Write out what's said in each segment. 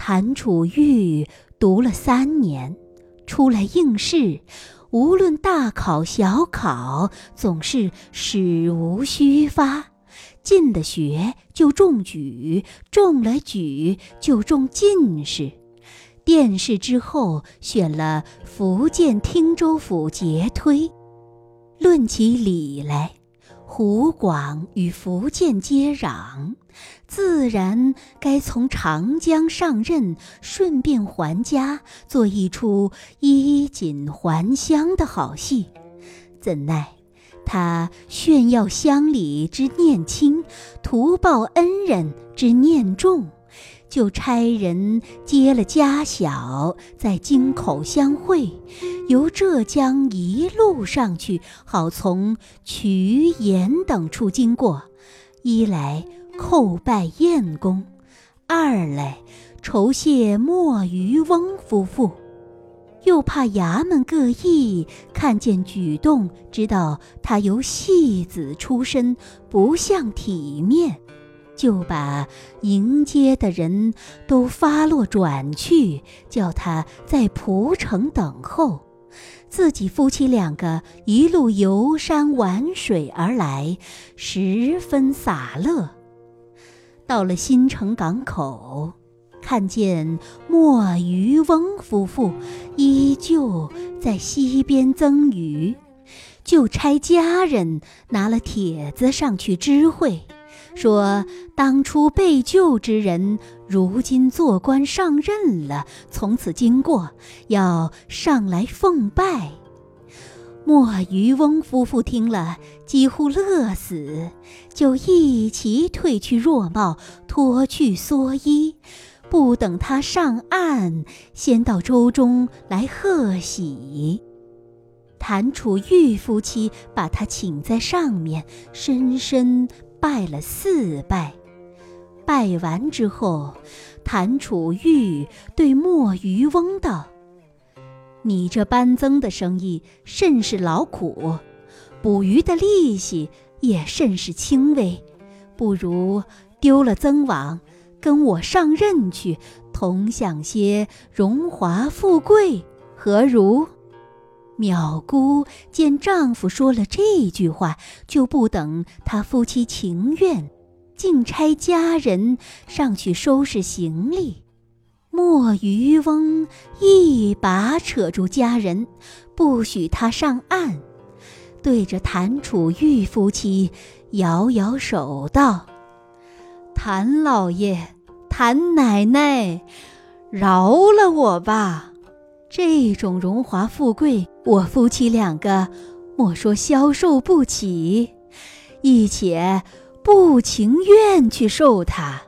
谭楚玉读了三年，出来应试，无论大考小考，总是史无虚发。进了学就中举，中了举就中进士。殿试之后，选了福建汀州府节推。论起理来，湖广与福建接壤。自然该从长江上任，顺便还家，做一出衣锦还乡的好戏。怎奈他炫耀乡里之念亲，图报恩人之念重，就差人接了家小，在京口相会，由浙江一路上去，好从渠盐等处经过。一来。叩拜燕公，二来酬谢莫渔翁夫妇，又怕衙门各役看见举动，知道他由戏子出身，不像体面，就把迎接的人都发落转去，叫他在蒲城等候，自己夫妻两个一路游山玩水而来，十分洒乐。到了新城港口，看见莫渔翁夫妇依旧在溪边增鱼，就差家人拿了帖子上去知会，说当初被救之人如今做官上任了，从此经过，要上来奉拜。莫渔翁夫妇听了，几乎乐死，就一齐褪去弱帽，脱去蓑衣，不等他上岸，先到舟中来贺喜。谭楚玉夫妻把他请在上面，深深拜了四拜。拜完之后，谭楚玉对莫渔翁道。你这搬增的生意甚是劳苦，捕鱼的利息也甚是轻微，不如丢了增网，跟我上任去，同享些荣华富贵，何如？淼姑见丈夫说了这句话，就不等他夫妻情愿，竟差家人上去收拾行李。莫渔翁一把扯住家人，不许他上岸，对着谭楚玉夫妻摇摇手道：“谭老爷、谭奶奶，饶了我吧！这种荣华富贵，我夫妻两个莫说消受不起，亦且不情愿去受它。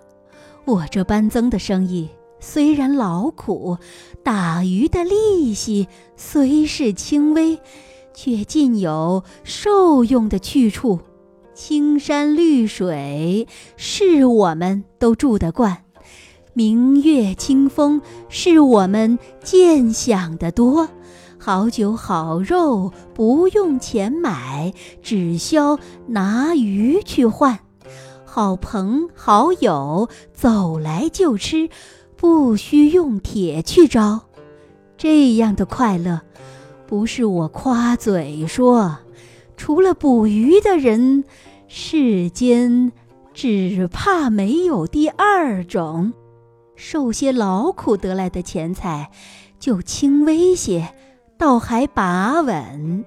我这搬增的生意。”虽然劳苦，打鱼的利息虽是轻微，却尽有受用的去处。青山绿水是我们都住得惯，明月清风是我们见享的多。好酒好肉不用钱买，只消拿鱼去换。好朋好友走来就吃。不需用铁去招，这样的快乐，不是我夸嘴说。除了捕鱼的人，世间只怕没有第二种。受些劳苦得来的钱财，就轻微些，倒还把稳；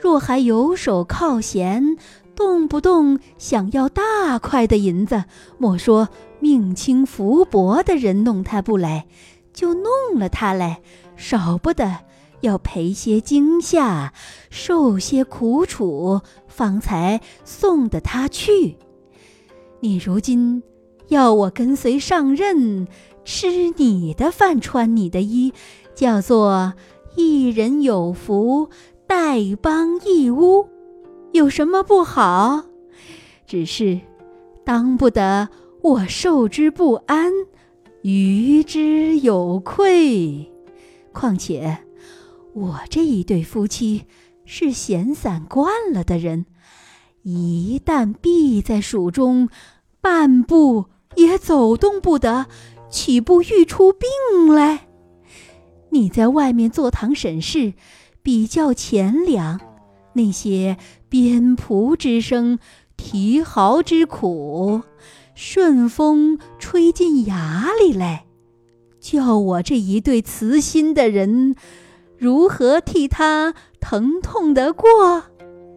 若还游手靠闲，动不动想要大块的银子，莫说。命轻福薄的人弄他不来，就弄了他来，少不得要赔些惊吓，受些苦楚，方才送得他去。你如今要我跟随上任，吃你的饭，穿你的衣，叫做一人有福，丐帮一屋，有什么不好？只是当不得。我受之不安，于之有愧。况且我这一对夫妻是闲散惯了的人，一旦闭在蜀中，半步也走动不得，岂不愈出病来？你在外面坐堂审事，比较钱粮，那些鞭仆之声、啼嚎之苦，顺风吹进牙里来，叫我这一对慈心的人，如何替他疼痛得过？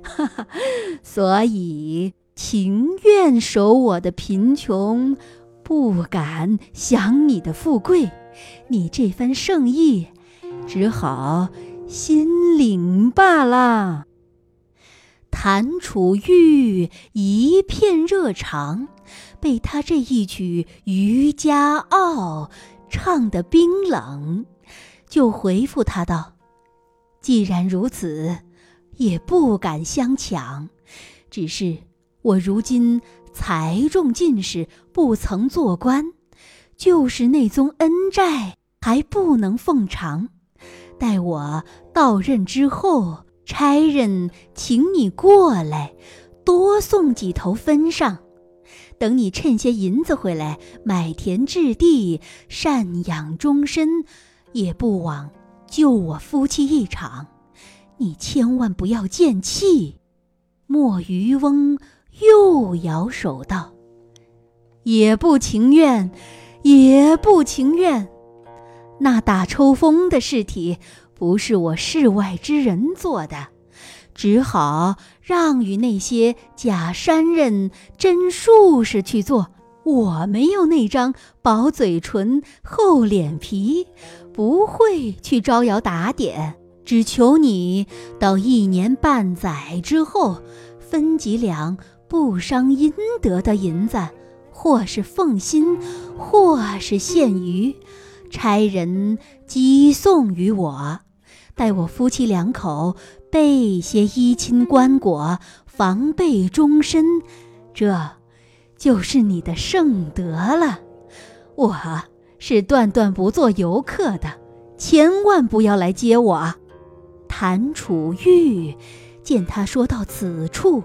所以情愿守我的贫穷。不敢享你的富贵，你这番盛意，只好心领罢了。谭楚玉一片热肠，被他这一曲《渔家傲》唱得冰冷，就回复他道：“既然如此，也不敢相抢，只是我如今。”才中进士，不曾做官，就是那宗恩债还不能奉偿。待我到任之后，差人请你过来，多送几头分上。等你趁些银子回来，买田置地，赡养终身，也不枉救我夫妻一场。你千万不要见气。莫渔翁。又摇手道：“也不情愿，也不情愿。那打抽风的事体，不是我世外之人做的，只好让与那些假山人、真术士去做。我没有那张薄嘴唇、厚脸皮，不会去招摇打点。只求你到一年半载之后，分几两。”不伤阴德的银子，或是奉心，或是献鱼，差人寄送于我，待我夫妻两口备些衣衾棺椁，防备终身，这就是你的圣德了。我是断断不做游客的，千万不要来接我。谭楚玉见他说到此处。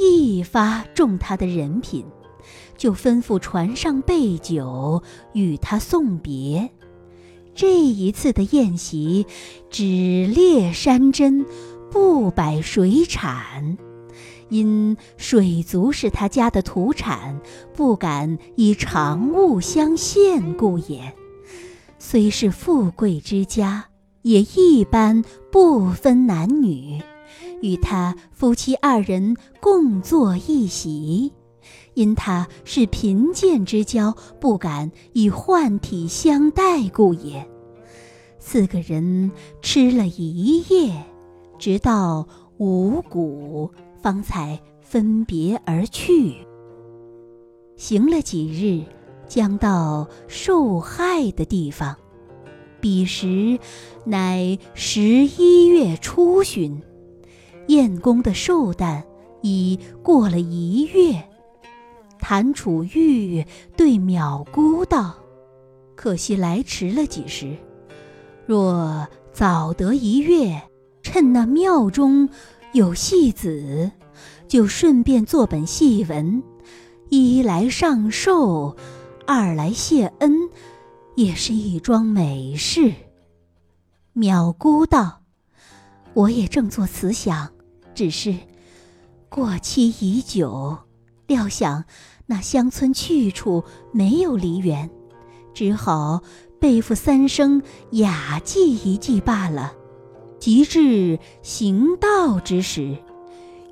一发中他的人品，就吩咐船上备酒与他送别。这一次的宴席，只列山珍，不摆水产，因水族是他家的土产，不敢以常物相献故也。虽是富贵之家，也一般不分男女。与他夫妻二人共坐一席，因他是贫贱之交，不敢以换体相待故也。四个人吃了一夜，直到五谷，方才分别而去。行了几日，将到受害的地方。彼时，乃十一月初旬。晏公的寿诞已过了一月，谭楚玉对淼姑道：“可惜来迟了几时，若早得一月，趁那庙中有戏子，就顺便做本戏文，一来上寿，二来谢恩，也是一桩美事。”淼姑道：“我也正做此想。”只是过期已久，料想那乡村去处没有梨园，只好背负三声雅寄一寄罢了。及至行道之时，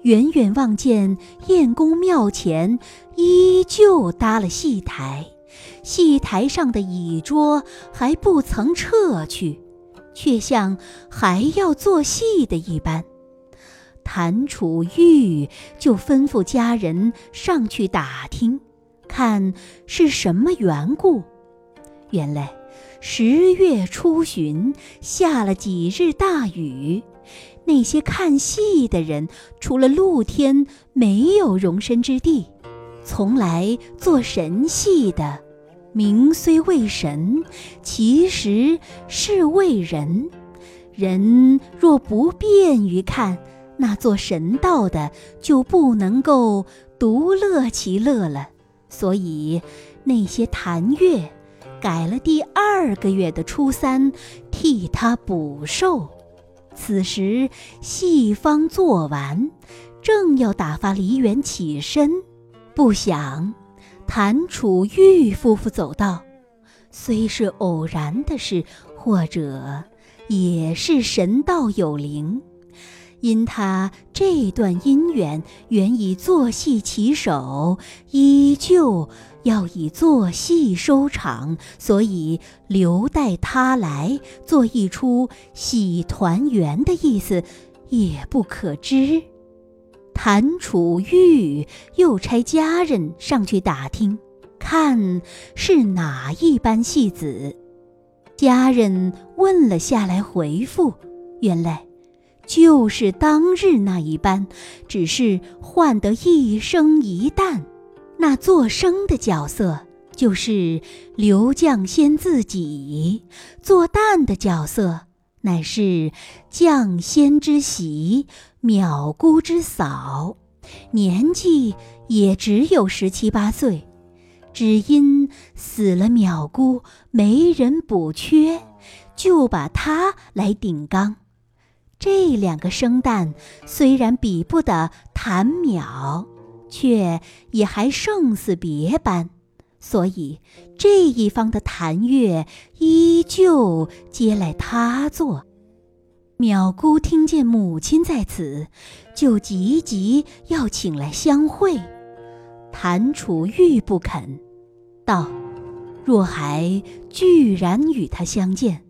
远远望见燕公庙前依旧搭了戏台，戏台上的椅桌还不曾撤去，却像还要做戏的一般。谭楚玉就吩咐家人上去打听，看是什么缘故。原来十月初旬下了几日大雨，那些看戏的人除了露天没有容身之地，从来做神戏的，名虽为神，其实是为人。人若不便于看。那做神道的就不能够独乐其乐了，所以那些弹乐改了第二个月的初三，替他补寿。此时戏方做完，正要打发梨园起身，不想谭楚玉夫妇走到，虽是偶然的事，或者也是神道有灵。因他这段姻缘原以做戏起手，依旧要以做戏收场，所以留待他来做一出喜团圆的意思，也不可知。谭楚玉又差家人上去打听，看是哪一班戏子。家人问了下来，回复：原来。就是当日那一般，只是换得一生一旦。那做生的角色就是刘将先自己，做旦的角色乃是将仙之媳淼姑之嫂，年纪也只有十七八岁。只因死了淼姑，没人补缺，就把她来顶缸。这两个生旦虽然比不得谭淼，却也还胜似别班，所以这一方的谭月依旧接来他做。淼姑听见母亲在此，就急急要请来相会。谭楚玉不肯，道：“若还居然与他相见，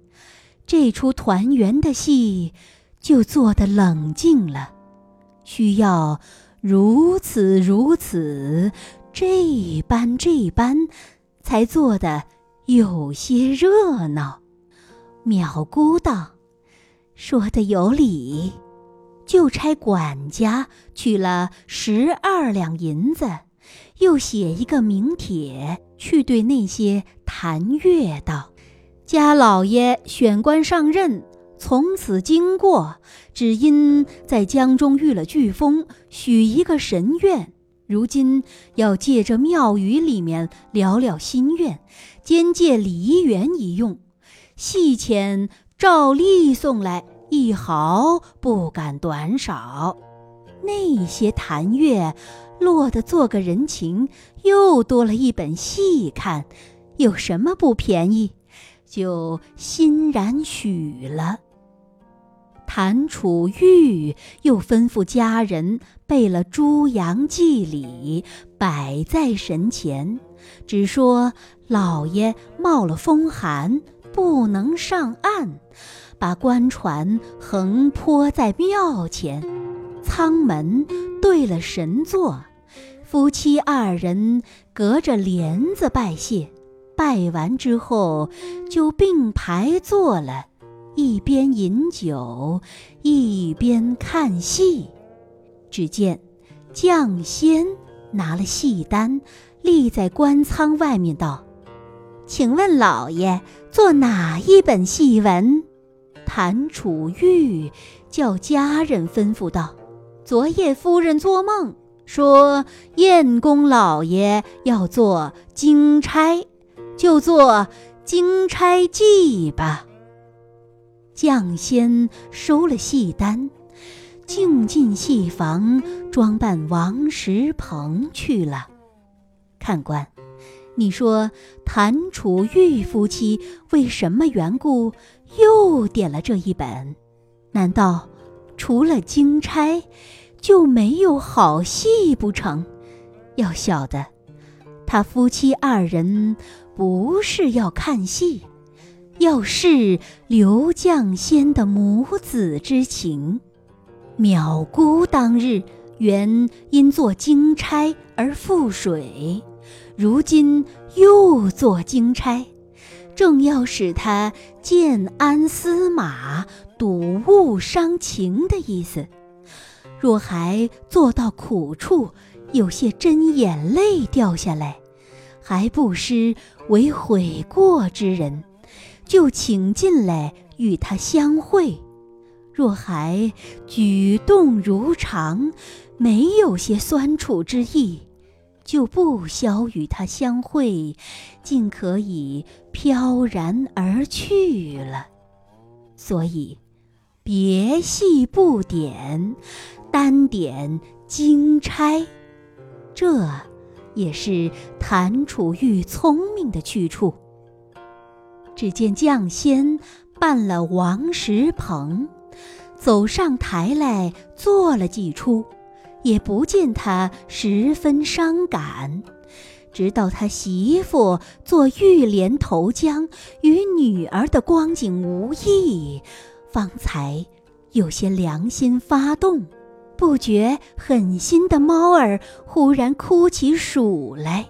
这出团圆的戏。”就做得冷静了，需要如此如此，这般这般，才做得有些热闹。淼姑道：“说的有理。”就差管家取了十二两银子，又写一个名帖，去对那些谭月道：“家老爷选官上任。”从此经过，只因在江中遇了飓风，许一个神愿。如今要借这庙宇里面了了心愿，兼借梨园一用。戏钱照例送来，一毫不敢短少。那些谭月落得做个人情，又多了一本戏看，有什么不便宜？就欣然许了。谭楚玉又吩咐家人备了猪羊祭礼，摆在神前，只说老爷冒了风寒，不能上岸，把官船横泊在庙前，舱门对了神座，夫妻二人隔着帘子拜谢，拜完之后就并排坐了。一边饮酒，一边看戏。只见将仙拿了戏单，立在官舱外面，道：“请问老爷做哪一本戏文？”谭楚玉叫家人吩咐道：“昨夜夫人做梦，说燕公老爷要做金钗，就做《金钗记》吧。”将先收了戏单，竟进戏房装扮王石鹏去了。看官，你说谭楚玉夫妻为什么缘故又点了这一本？难道除了金钗就没有好戏不成？要晓得，他夫妻二人不是要看戏。要是刘将先的母子之情，淼姑当日原因做金钗而覆水，如今又做金钗，正要使他见安思马，睹物伤情的意思。若还做到苦处，有些真眼泪掉下来，还不失为悔过之人。就请进来与他相会，若还举动如常，没有些酸楚之意，就不消与他相会，竟可以飘然而去了。所以，别系不点，单点金钗，这也是谭楚玉聪明的去处。只见将仙扮了王石鹏，走上台来做了几出，也不见他十分伤感。直到他媳妇做玉莲投江与女儿的光景无异，方才有些良心发动，不觉狠心的猫儿忽然哭起鼠来。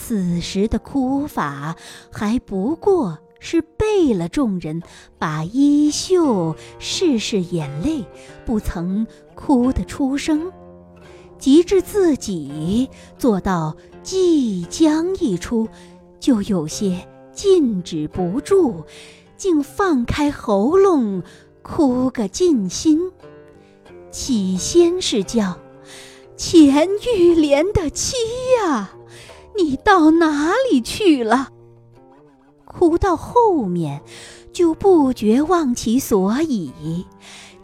此时的哭法还不过是背了众人，把衣袖拭拭眼泪，不曾哭得出声。及至自己做到。即将一出，就有些禁止不住，竟放开喉咙哭个尽心。起先是叫钱玉莲的妻呀，你到哪里去了？哭到后面，就不觉忘其所以，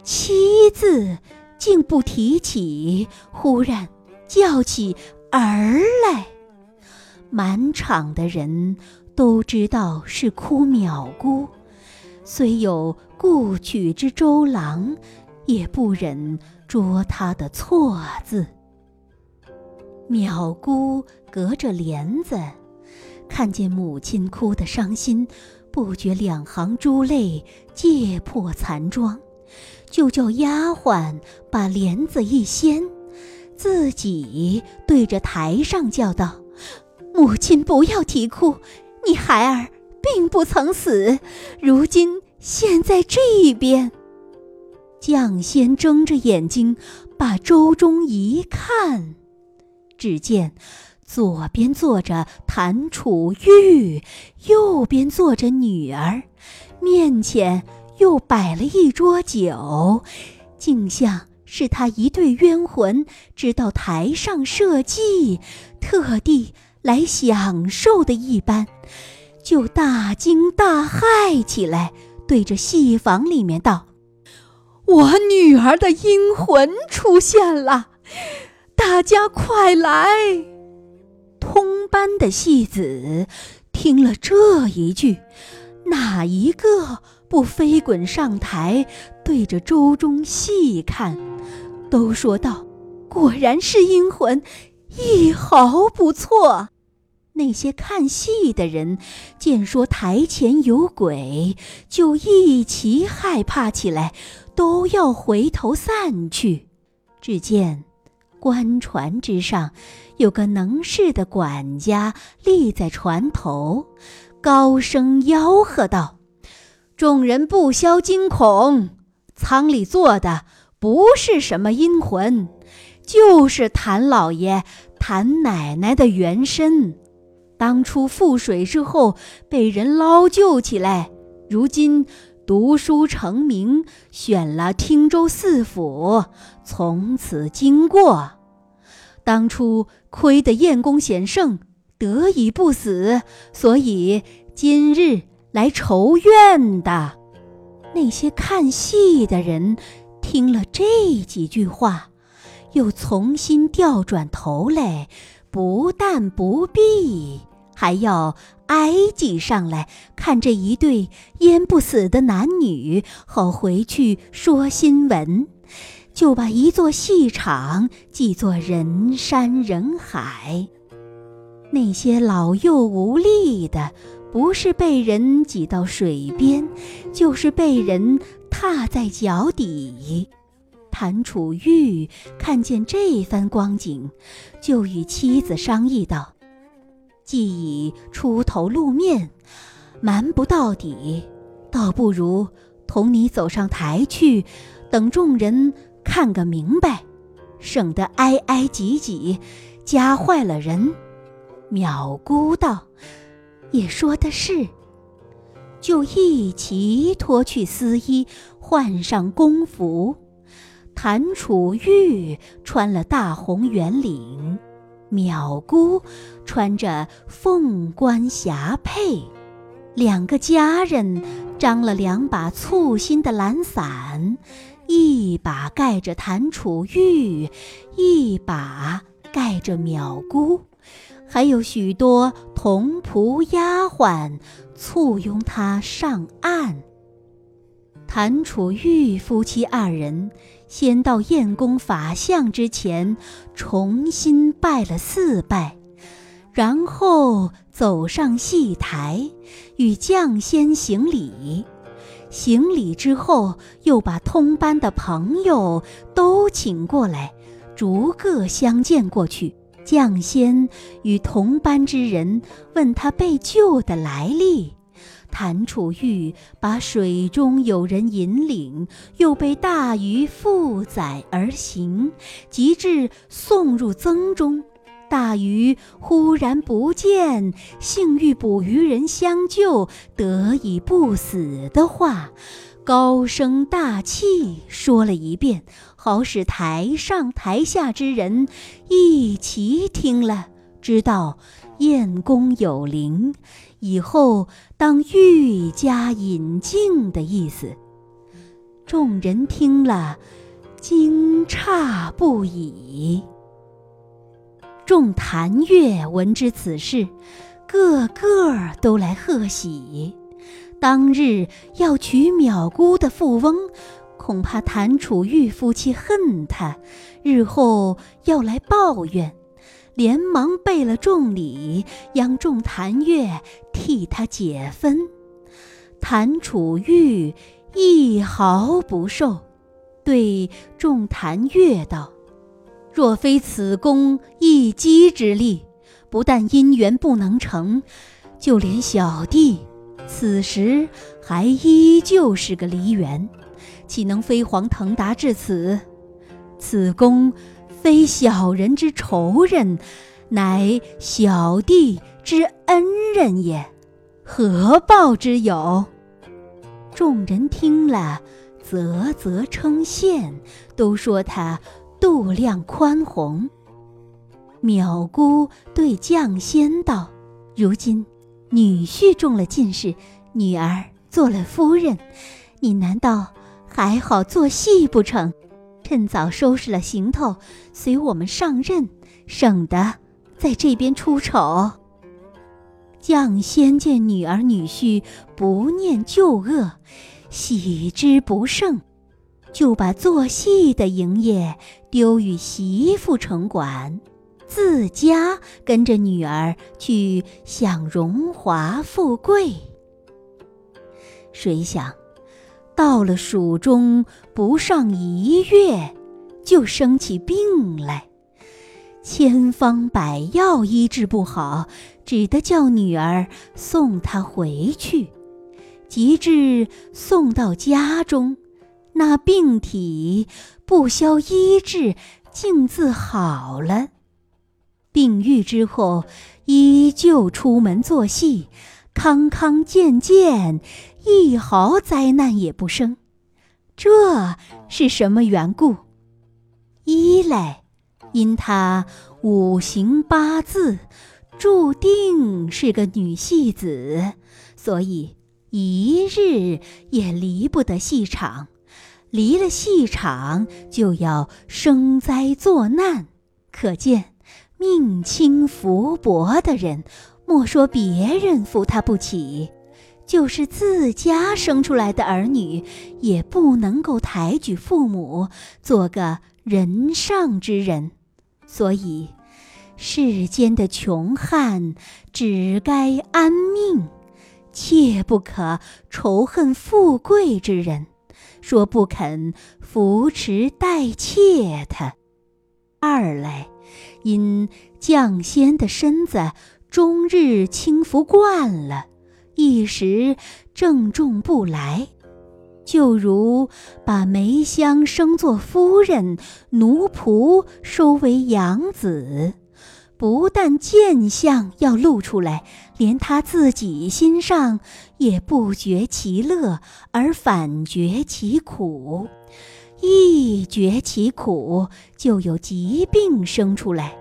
妻字竟不提起，忽然叫起儿来。满场的人都知道是哭淼姑，虽有故曲之周郎，也不忍捉他的错字。淼姑隔着帘子，看见母亲哭得伤心，不觉两行珠泪借破残妆，就叫丫鬟把帘子一掀，自己对着台上叫道。母亲不要啼哭，你孩儿并不曾死，如今现在这边。将仙睁着眼睛把周中一看，只见左边坐着谭楚玉，右边坐着女儿，面前又摆了一桌酒，竟像是他一对冤魂，直到台上设计，特地。来享受的一般，就大惊大骇起来，对着戏房里面道：“我女儿的阴魂出现了，大家快来！”通班的戏子听了这一句，哪一个不飞滚上台，对着周中细看，都说道：“果然是阴魂，一毫不错。”那些看戏的人见说台前有鬼，就一齐害怕起来，都要回头散去。只见官船之上有个能事的管家立在船头，高声吆喝道：“众人不消惊恐，舱里坐的不是什么阴魂，就是谭老爷、谭奶奶的原身。”当初覆水之后被人捞救起来，如今读书成名，选了汀州四府，从此经过。当初亏得燕公显圣，得以不死，所以今日来酬怨的。那些看戏的人听了这几句话，又重新调转头来。不但不必，还要挨挤上来看这一对淹不死的男女，好回去说新闻，就把一座戏场记作人山人海。那些老幼无力的，不是被人挤到水边，就是被人踏在脚底。谭楚玉看见这番光景，就与妻子商议道：“既已出头露面，瞒不到底，倒不如同你走上台去，等众人看个明白，省得挨挨挤挤，夹坏了人。”淼姑道：“也说的是。”就一齐脱去丝衣，换上宫服。谭楚玉穿了大红圆领，淼姑穿着凤冠霞帔，两个家人张了两把簇新的蓝伞，一把盖着谭楚玉，一把盖着淼姑，还有许多童仆丫鬟簇拥他上岸。谭楚玉夫妻二人。先到燕公法相之前，重新拜了四拜，然后走上戏台，与将先行礼。行礼之后，又把通班的朋友都请过来，逐个相见过去。将先与同班之人问他被救的来历。谭楚玉把水中有人引领，又被大鱼负载而行，及至送入曾中，大鱼忽然不见，幸遇捕鱼人相救，得以不死的话，高声大气说了一遍，好使台上台下之人一齐听了，知道燕公有灵。以后当愈加引敬的意思。众人听了，惊诧不已。众谭乐闻知此事，个个都来贺喜。当日要娶淼姑的富翁，恐怕谭楚玉夫妻恨他，日后要来抱怨。连忙备了重礼，央众谭月替他解分。谭楚玉一毫不受，对众谭月道：“若非此公一击之力，不但姻缘不能成，就连小弟此时还依旧是个梨园，岂能飞黄腾达至此？此公。”非小人之仇人，乃小弟之恩人也，何报之有？众人听了，啧啧称羡，都说他度量宽宏。淼姑对绛仙道：“如今女婿中了进士，女儿做了夫人，你难道还好做戏不成？”趁早收拾了行头，随我们上任，省得在这边出丑。绛仙见女儿女婿不念旧恶，喜之不胜，就把做戏的营业丢与媳妇承管，自家跟着女儿去享荣华富贵。谁想？到了蜀中不上一月，就生起病来，千方百药医治不好，只得叫女儿送他回去。及至送到家中，那病体不消医治，竟自好了。病愈之后，依旧出门做戏，康康健健。一毫灾难也不生，这是什么缘故？一来，因他五行八字注定是个女戏子，所以一日也离不得戏场。离了戏场，就要生灾作难。可见命轻福薄的人，莫说别人扶他不起。就是自家生出来的儿女，也不能够抬举父母，做个人上之人。所以，世间的穷汉只该安命，切不可仇恨富贵之人，说不肯扶持代妾他。二来，因绛仙的身子终日轻浮惯了。一时正中不来，就如把梅香生做夫人，奴仆收为养子，不但贱相要露出来，连他自己心上也不觉其乐，而反觉其苦。一觉其苦，就有疾病生出来。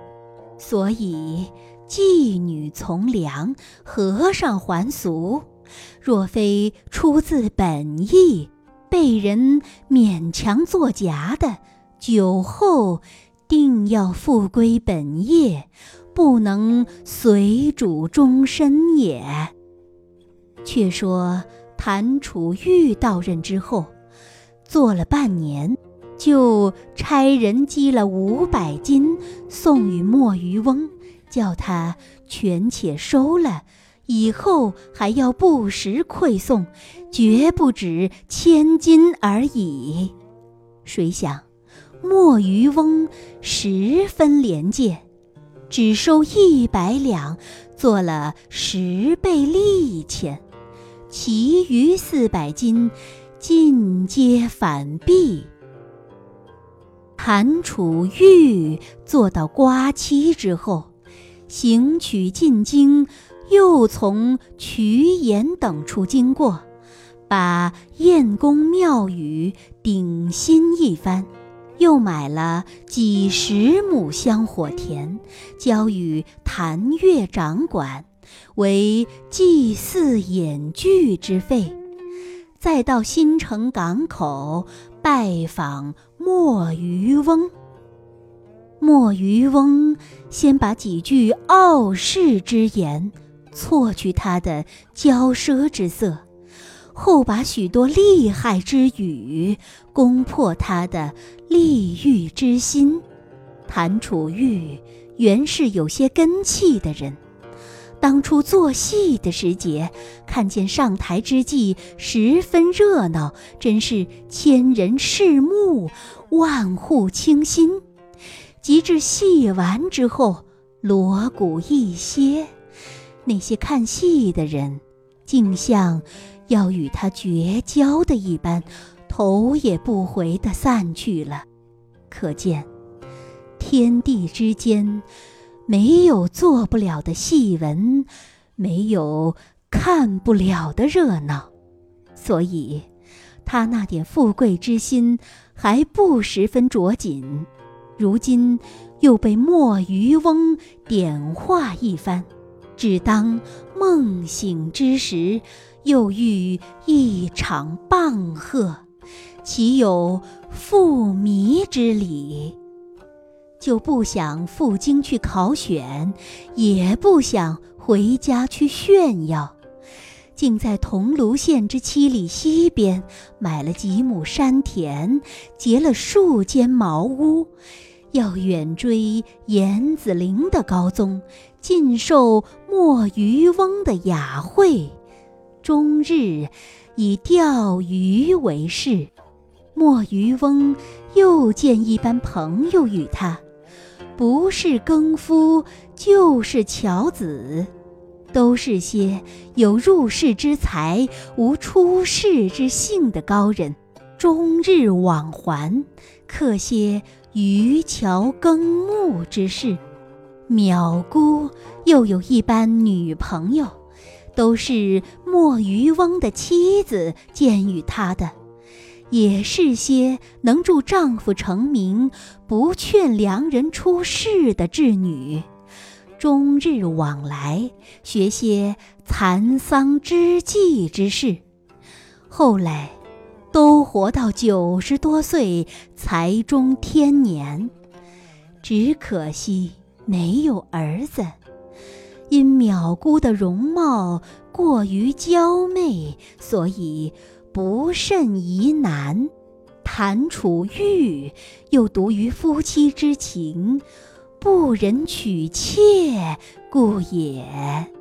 所以妓女从良，和尚还俗。若非出自本意，被人勉强作假的，酒后定要复归本业，不能随主终身也。却说谭楚玉到任之后，做了半年，就差人积了五百金送与墨鱼翁，叫他全且收了。以后还要不时馈送，绝不止千金而已。谁想，墨鱼翁十分廉洁，只收一百两，做了十倍利钱，其余四百金尽皆反币。韩楚玉做到瓜期之后，行取进京。又从渠岩等处经过，把燕公庙宇顶新一番，又买了几十亩香火田，交与谭月掌管，为祭祀演剧之费。再到新城港口拜访墨渔翁。墨渔翁先把几句傲世之言。错去他的骄奢之色，后把许多厉害之语攻破他的利欲之心。谭楚玉原是有些根气的人，当初做戏的时节，看见上台之际十分热闹，真是千人视目，万户倾心。及至戏完之后，锣鼓一歇。那些看戏的人，竟像要与他绝交的一般，头也不回地散去了。可见，天地之间没有做不了的戏文，没有看不了的热闹。所以，他那点富贵之心还不十分着紧，如今又被墨渔翁点化一番。只当梦醒之时，又遇一场棒喝，岂有复迷之理？就不想赴京去考选，也不想回家去炫耀，竟在桐庐县之七里西边买了几亩山田，结了数间茅屋。要远追严子陵的高宗，尽受莫渔翁的雅惠，终日以钓鱼为事。莫渔翁又见一般朋友与他，不是耕夫，就是樵子，都是些有入世之才、无出世之性的高人，终日往还，刻些。渔樵耕牧之事，淼姑又有一般女朋友，都是墨渔翁的妻子荐与他的，也是些能助丈夫成名、不劝良人出世的稚女，终日往来学些蚕桑织技之事，后来。都活到九十多岁才中天年，只可惜没有儿子。因淼姑的容貌过于娇媚，所以不甚宜男。谭楚玉又独于夫妻之情，不忍娶妾，故也。